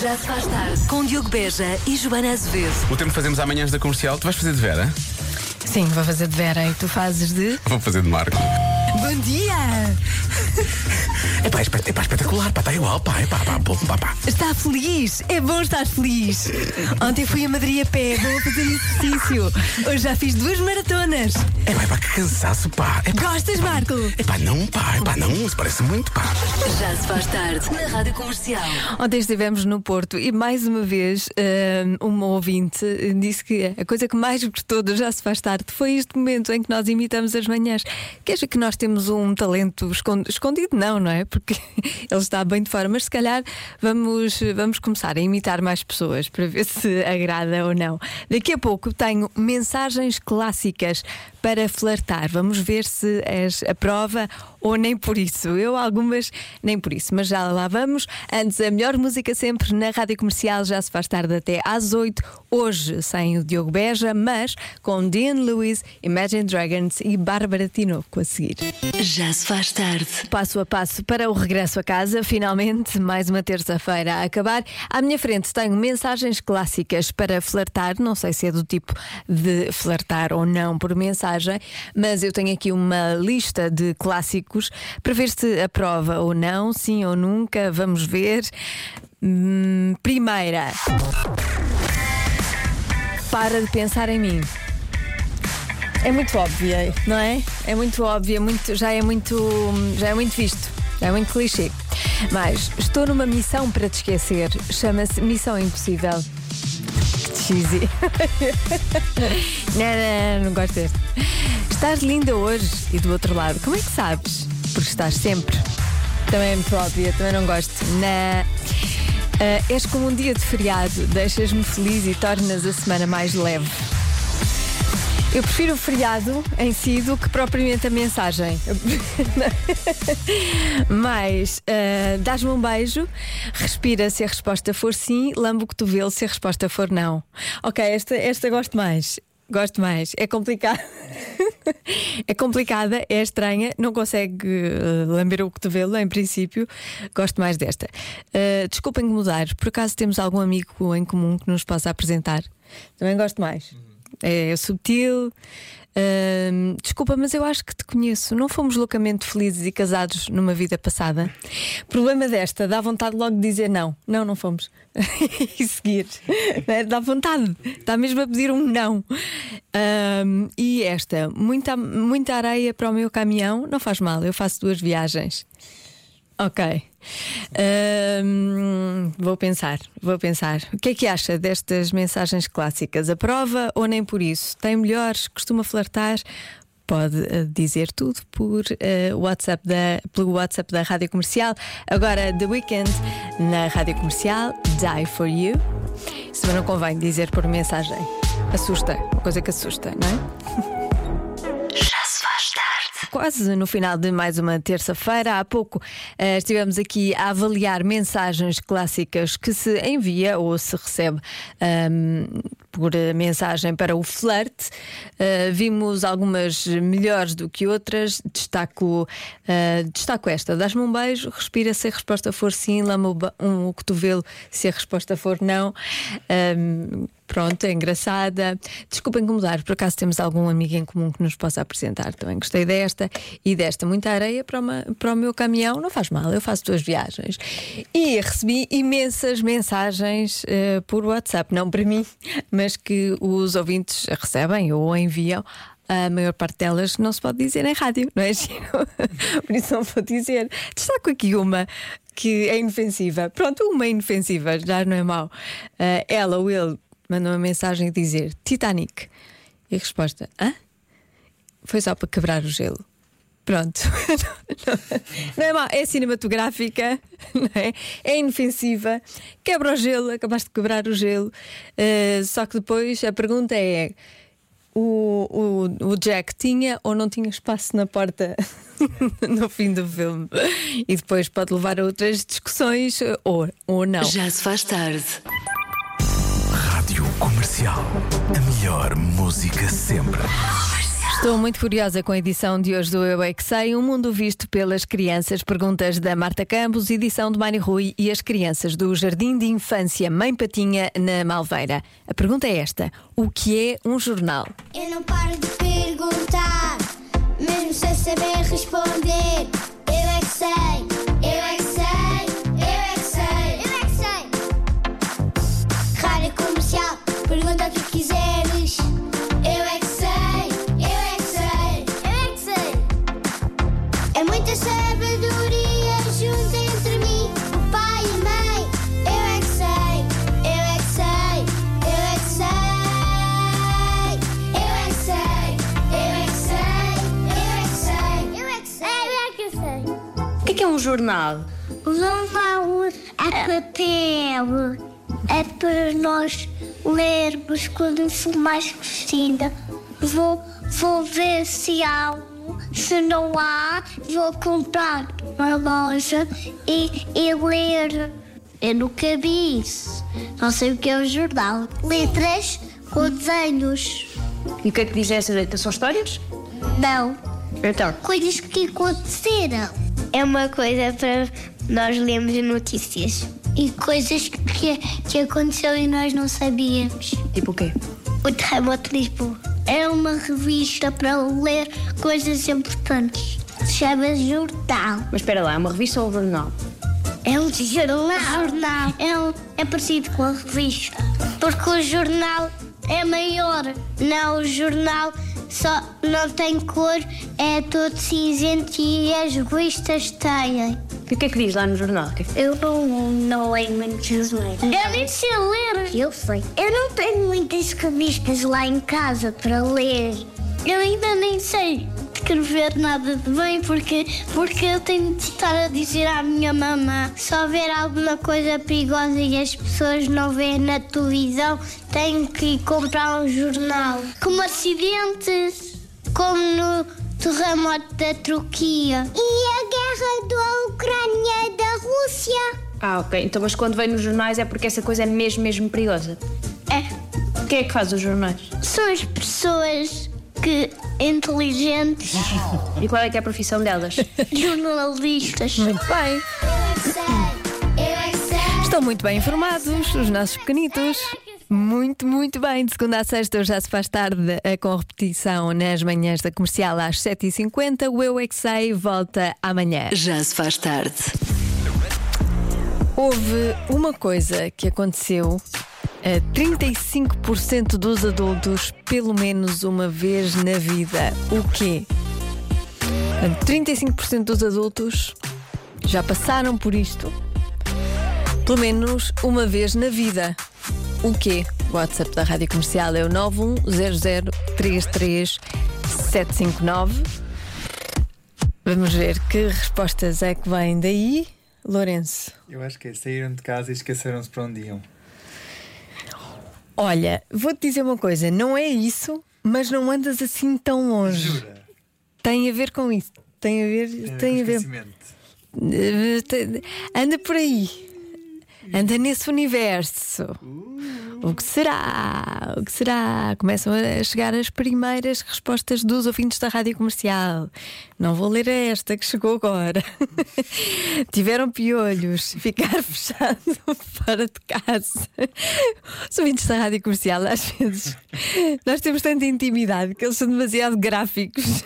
Já se faz tarde com Diogo Beja e Joana Azevedo. O tempo que fazemos amanhãs da comercial, tu vais fazer de Vera? Sim, vou fazer de Vera e tu fazes de. Vou fazer de Marco. Bom dia! É pá, é é pá, espetacular, pá, está igual, pá, é pá, pá, pá, pá, pá. Está feliz? É bom estar feliz. Ontem fui a Madrid a pé, vou fazer exercício. Hoje já fiz duas maratonas. É pá, é pá, que cansaço, pá. É pá, Gostas, Marco? é pá, não, pá, é pá, não, isso parece muito, pá. Já se faz tarde na Rádio Comercial. Ontem estivemos no Porto e mais uma vez hum, uma ouvinte disse que a coisa que mais gostou do Já se faz tarde foi este momento em que nós imitamos as manhãs. Que acha que nós temos um talento escon- escondido? Não, não é? Porque ele está bem de fora, mas se calhar vamos, vamos começar a imitar mais pessoas para ver se agrada ou não. Daqui a pouco tenho mensagens clássicas para flertar. Vamos ver se és a prova ou nem por isso. Eu algumas nem por isso, mas já lá vamos. Antes, a melhor música sempre na rádio comercial já se faz tarde até às 8. Hoje sem o Diogo Beja, mas com Dean Lewis, Imagine Dragons e Bárbara Tinoco a seguir. Já se faz tarde. Passo a passo para o regresso a casa, finalmente, mais uma terça-feira a acabar. À minha frente tenho mensagens clássicas para flertar, não sei se é do tipo de flertar ou não por mensagem, mas eu tenho aqui uma lista de clássicos para ver se aprova ou não, sim ou nunca, vamos ver. Hum, primeira. Para de pensar em mim. É muito óbvia, não é? É muito óbvia, muito, já é muito, já é muito visto, é muito clichê. Mas estou numa missão para te esquecer. Chama-se Missão Impossível. Cheesy. não, não, não gosto deste. Estás linda hoje e do outro lado. Como é que sabes? Porque estás sempre. Também é muito óbvia, também não gosto. Não. Ah, és como um dia de feriado, deixas-me feliz e tornas a semana mais leve. Eu prefiro o feriado em si do que propriamente a mensagem. Mas ah, dás-me um beijo, respira se a resposta for sim, lambe o cotovelo se a resposta for não. Ok, esta, esta gosto mais. Gosto mais. É complicado. é complicada, é estranha, não consegue eh, lamber o cotovelo, em princípio. Gosto mais desta. Uh, desculpem mudar, por acaso temos algum amigo em comum que nos possa apresentar? Também gosto mais. É subtil. Ahm, desculpa, mas eu acho que te conheço. Não fomos loucamente felizes e casados numa vida passada. Problema desta, dá vontade logo de dizer não. Não, não fomos. e seguir. É? Dá vontade. Está mesmo a pedir um não. Ahm, e esta, muita, muita areia para o meu caminhão, não faz mal, eu faço duas viagens. Ok. Ahm, vou pensar, vou pensar. O que é que acha destas mensagens clássicas? Aprova ou nem por isso? Tem melhores? Costuma flertar? Pode eh, dizer tudo por eh, WhatsApp da, pelo WhatsApp da Rádio Comercial. Agora, The Weekend na Rádio Comercial, Die for You. Isso não convém dizer por mensagem. Assusta, uma coisa que assusta, não é? Quase no final de mais uma terça-feira, há pouco eh, estivemos aqui a avaliar mensagens clássicas que se envia ou se recebe ahm, por eh, mensagem para o flerte. Eh, vimos algumas melhores do que outras. Destaco, eh, destaco esta: dás-me um beijo, respira se a resposta for sim, lama o um, o cotovelo se a resposta for não. Ahm, Pronto, é engraçada. Desculpem incomodar, por acaso temos algum amigo em comum que nos possa apresentar. Também gostei desta e desta. Muita areia para, uma- para o meu caminhão, não faz mal, eu faço duas viagens. E recebi imensas mensagens eh, por WhatsApp, não para mim, mas que os ouvintes recebem ou enviam. A maior parte delas não se pode dizer em rádio, não é? Giro? Por isso não vou dizer. Destaco aqui uma que é inofensiva. Pronto, uma inofensiva, já não é mau. Ah, ela ele mandou uma mensagem a dizer Titanic. E a resposta: hã? Foi só para quebrar o gelo. Pronto. não, não é mau, é cinematográfica, não é? é inofensiva, quebra o gelo, acabaste de quebrar o gelo. Ah, só que depois a pergunta é: o, o, o Jack tinha ou não tinha espaço na porta no fim do filme? E depois pode levar a outras discussões ou, ou não. Já se faz tarde. Comercial. A melhor música sempre. Estou muito curiosa com a edição de hoje do Eu é que Sei, um mundo visto pelas crianças. Perguntas da Marta Campos, edição de Mani Rui e as crianças do Jardim de Infância Mãe Patinha na Malveira. A pergunta é esta: o que é um jornal? Eu não paro de perguntar, mesmo sem saber responder. É, um jornal? O jornal é papel. É para nós lermos quando for mais crescida. Vou, vou ver se há um. Se não há, vou comprar uma loja e, e ler. Eu nunca vi isso. Não sei o que é um jornal. Letras com desenhos. E o que é que diz essa letra? São histórias? Não. Então. Coisas que aconteceram. É uma coisa para nós lermos notícias. E coisas que, que aconteceu e nós não sabíamos. Tipo o quê? O terremoto de Lisboa. É uma revista para ler coisas importantes. Se chama Jornal. Mas espera lá, é uma revista ou um jornal? É um jornal. É, um- é parecido com a revista. Porque o jornal é maior. Não, o jornal só não tem cor, é todo cinzento e as revistas têm. E o que é que diz lá no jornal? É Eu não, não leio muitas letras. Eu nem sei ler. Eu sei. Eu não tenho muitas revistas lá em casa para ler. Eu ainda nem sei escrever nada de bem porque, porque eu tenho de estar a dizer à minha mamã se houver alguma coisa perigosa e as pessoas não veem na televisão, tenho que ir comprar um jornal. Como acidentes, como no terremoto da Turquia. E a guerra da Ucrânia e da Rússia. Ah, ok. Então, mas quando vem nos jornais é porque essa coisa é mesmo, mesmo perigosa. É, Quem é que faz os jornais? são as pessoas que inteligentes, E qual é que é a profissão delas? jornalistas. Muito bem. Eu é que sei, eu é que sei. Estão muito bem informados, os nossos pequenitos. Muito, muito bem. De segunda a sexta, já se faz tarde com repetição nas manhãs da comercial às 7h50. O Eu é que Sei volta amanhã. Já se faz tarde. Houve uma coisa que aconteceu 35% dos adultos pelo menos uma vez na vida. O quê? Portanto, 35% dos adultos já passaram por isto pelo menos uma vez na vida. O quê? O WhatsApp da Rádio Comercial é o 910033759. Vamos ver que respostas é que vêm daí. Lourenço. Eu acho que é, saíram de casa e esqueceram-se para onde iam. Olha, vou-te dizer uma coisa: não é isso, mas não andas assim tão longe. Jura? Tem a ver com isso. Tem a ver. Tem, Tem a ver. Eh, Anda por aí. Anda nesse universo. O que será? O que será? Começam a chegar as primeiras respostas dos ouvintes da rádio comercial. Não vou ler esta que chegou agora. Tiveram piolhos, ficar fechado fora de casa. Os ouvintes da rádio comercial, às vezes, nós temos tanta intimidade que eles são demasiado gráficos.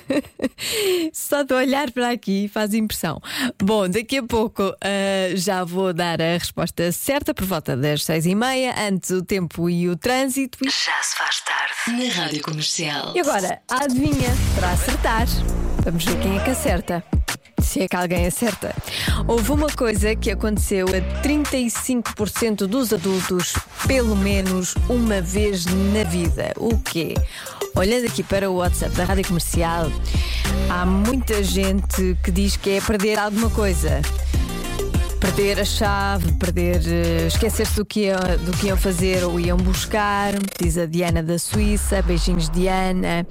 Só de olhar para aqui faz impressão. Bom, daqui a pouco ah, já vou dar a resposta certa por volta das seis e meia, antes o tempo e o trânsito. Já se faz tarde. Na Rádio Comercial. E agora, a adivinha para acertar. Vamos ver quem é que acerta. Se é que alguém acerta. Houve uma coisa que aconteceu a 35% dos adultos, pelo menos uma vez na vida. O quê? Olhando aqui para o WhatsApp da Rádio Comercial, há muita gente que diz que é perder alguma coisa. Perder a chave, perder, eh, esquecer-se do, que do que iam fazer ou iam buscar, diz a Diana da Suíça. Beijinhos, Diana.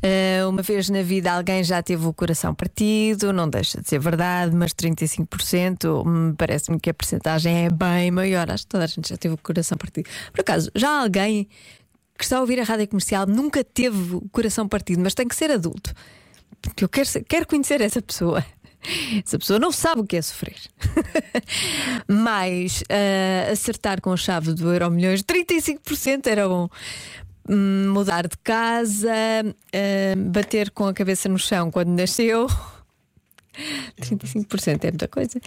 Eh, uma vez na vida alguém já teve o coração partido, não deixa de ser verdade, mas 35% hum, parece-me que a percentagem é bem maior. Acho que toda a gente já teve o coração partido. Por acaso, já alguém que está a ouvir a rádio comercial nunca teve o coração partido, mas tem que ser adulto. Porque eu quero, quero conhecer essa pessoa. Essa pessoa não sabe o que é sofrer. Mas ah, acertar com a chave do Euro Milhões, 35% era bom. Hum, Mudar de casa, ah, bater com a cabeça no chão quando nasceu. 35% é muita coisa.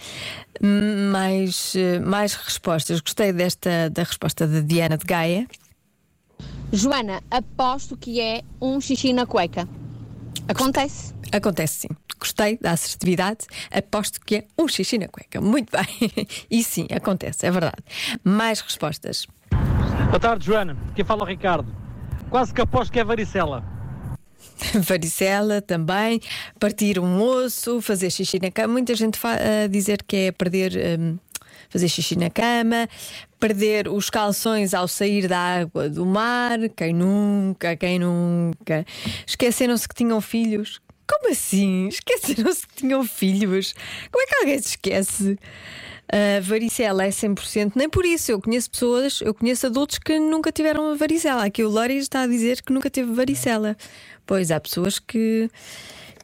Mais, eh, mais respostas. Gostei desta da resposta da Diana de Gaia. Joana, aposto que é um xixi na cueca. Acontece. Acontece sim. Gostei da assertividade. Aposto que é um xixi na cueca. Muito bem. E sim, acontece, é verdade. Mais respostas. Boa tarde, Joana. Quem fala é o Ricardo. Quase que aposto que é varicela. Varicela também, partir um osso, fazer xixi na cama. Muita gente a dizer que é perder, hum, fazer xixi na cama, perder os calções ao sair da água do mar. Quem nunca, quem nunca. Esqueceram-se que tinham filhos. Como assim? Esqueceram-se que tinham filhos? Como é que alguém se esquece? A varicela é 100%, nem por isso. Eu conheço pessoas, eu conheço adultos que nunca tiveram varicela. Aqui o Lori está a dizer que nunca teve varicela. Pois há pessoas que,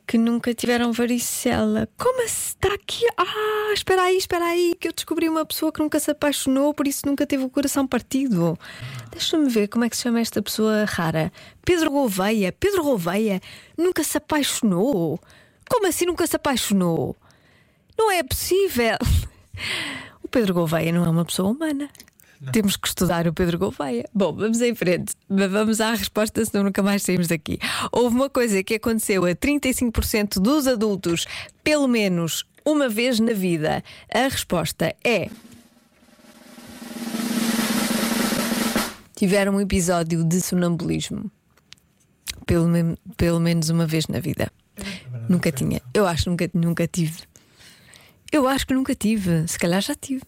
que nunca tiveram varicela. Como assim? Está aqui? Ah, espera aí, espera aí, que eu descobri uma pessoa que nunca se apaixonou, por isso nunca teve o coração partido. Deixa-me ver como é que se chama esta pessoa rara. Pedro Gouveia. Pedro Gouveia nunca se apaixonou. Como assim nunca se apaixonou? Não é possível. O Pedro Gouveia não é uma pessoa humana. Temos que estudar o Pedro Gouveia. Bom, vamos em frente. Vamos à resposta, senão nunca mais saímos daqui. Houve uma coisa que aconteceu a 35% dos adultos, pelo menos uma vez na vida. A resposta é. Tiveram um episódio de sonambulismo. Pelo, men- pelo menos uma vez na vida. Nunca tinha. Eu acho que nunca, nunca tive. Eu acho que nunca tive. Se calhar já tive.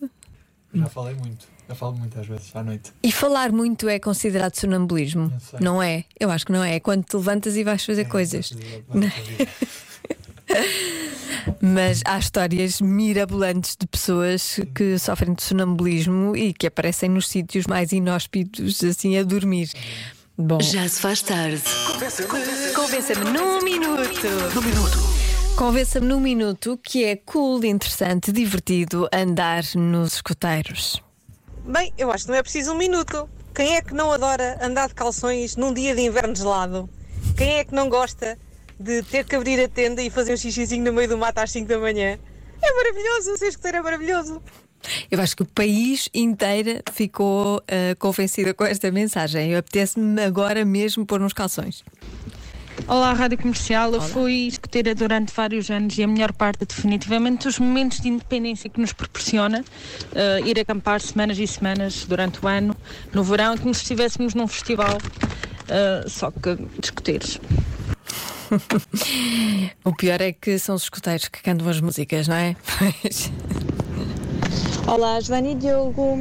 Já falei muito. Já falo muitas vezes à noite. E falar muito é considerado sonambulismo, não é? Eu acho que não é. É quando te levantas e vais fazer coisas. Mas há histórias mirabolantes de pessoas que sofrem de sonambulismo e que aparecem nos sítios mais inóspitos, assim, a dormir. Bom, Já se faz tarde. convença-me num minuto. Num minuto. Convença-me num minuto que é cool, interessante, divertido andar nos escoteiros. Bem, eu acho que não é preciso um minuto. Quem é que não adora andar de calções num dia de inverno gelado? Quem é que não gosta de ter que abrir a tenda e fazer um xixizinho no meio do mato às 5 da manhã? É maravilhoso, ser escoteiro é maravilhoso. Eu acho que o país inteiro ficou ah, convencida com esta mensagem. Eu Apetece-me agora mesmo pôr nos calções. Olá, Rádio Comercial. Eu fui escoteira durante vários anos e a melhor parte, definitivamente, os momentos de independência que nos proporciona eh, ir acampar semanas e semanas durante o ano, no verão, como se estivéssemos num festival, eh, só que de escoteiros. O pior é que são os escuteiros que cantam as músicas, não é? Pois. Olá, Joana e Diogo.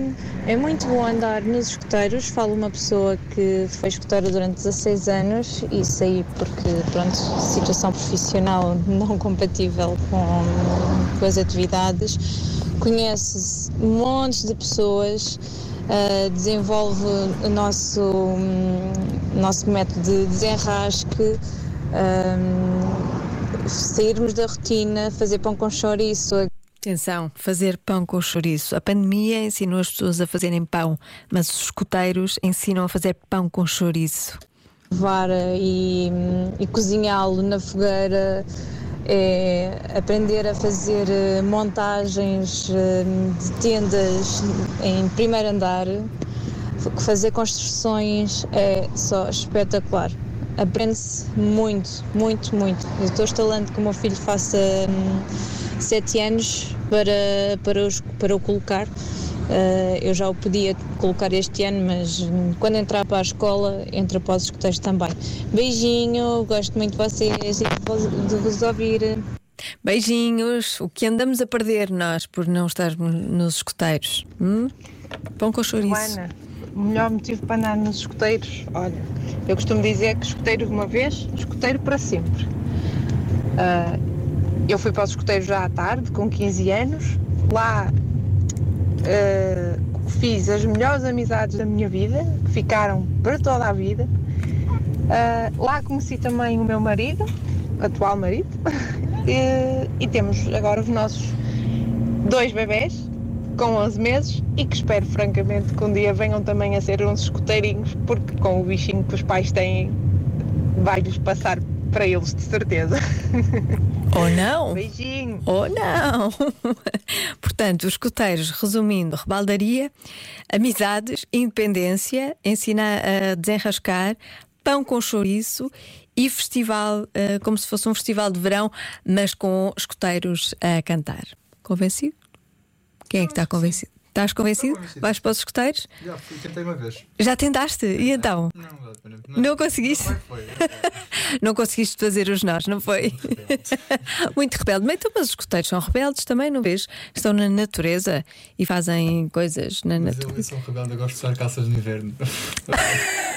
É muito bom andar nos escuteiros. Falo uma pessoa que foi escuteira durante 16 anos e saí porque, pronto, situação profissional não compatível com, com as atividades. Conhece montes de pessoas, ah, desenvolve o nosso, hum, nosso método de desenrasque. hum, sairmos da rotina, fazer pão com chouriço, Atenção, fazer pão com chouriço. A pandemia ensinou as pessoas a fazerem pão, mas os escuteiros ensinam a fazer pão com chouriço. levar e, e cozinhá-lo na fogueira, é aprender a fazer eh, montagens eh, de tendas em primeiro andar, fazer construções é só espetacular. Aprende-se muito, muito, muito. Eu estou estalando que o meu filho faça hum, sete anos para, para, os, para o colocar. Uh, eu já o podia colocar este ano, mas quando entrar para a escola, entra para os escuteiros também. Beijinho, gosto muito de vocês e de vos- ouvir. Beijinhos. O que andamos a perder nós por não estarmos nos escuteiros? Hum? Pão com chouriço. Joana, o melhor motivo para andar nos escuteiros, olha, eu costumo dizer que escuteiro uma vez, escuteiro para sempre. Ah, eu fui para os escuteiros já à tarde, com 15 anos, lá ah, fiz as melhores amizades da minha vida, que ficaram para toda a vida. Ah, lá conheci também o meu marido, atual marido, e, e temos agora os nossos dois bebés com 11 meses e que espero francamente que um dia venham também a ser uns escuteirinhos, porque com o bichinho que os pais têm, vai-lhes passar para eles de certeza. Ou não? Beijinho. Ou não. Portanto, os escuteiros, resumindo, rebaldaria, amizades, independência, ensina a desenrascar, pão com chouriço e festival, eh, como se fosse um festival de verão, mas com escuteiros a cantar. Convencido? Quem é que está convencido? Estás convencido? convencido. Vais para os escuteiros? Já fui, tentei uma vez. Já tentaste? E então? Não, exatamente. Não conseguiste? Não foi, Não conseguiste fazer os nós, não foi? Muito rebelde. Mas, então, mas os escuteiros são rebeldes também, não vês? Estão na natureza e fazem coisas na Mas eu, natureza. eu sou rebelde, eu gosto de usar calças no inverno.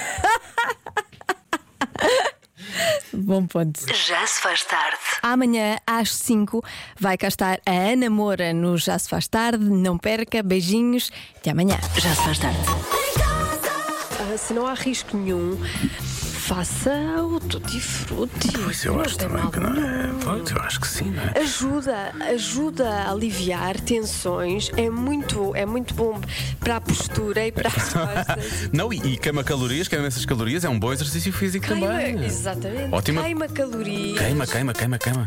Bom ponto. Já se faz tarde. Amanhã às 5 vai cá estar a Ana Moura no Já Se Faz Tarde. Não perca, beijinhos. Até amanhã. Já se faz tarde. Ah, se não há risco nenhum, faça o tutti frutti. Pois eu acho tem também que não é. Pois eu acho que sim, não é? Ajuda, ajuda a aliviar tensões. É muito, é muito bom para a postura e para as costas. Não, e, e queima calorias, queima essas calorias, é um bom exerccio físico Queima, também. exatamente. Ótima. Queima calorias. Queima, queima, queima, queima.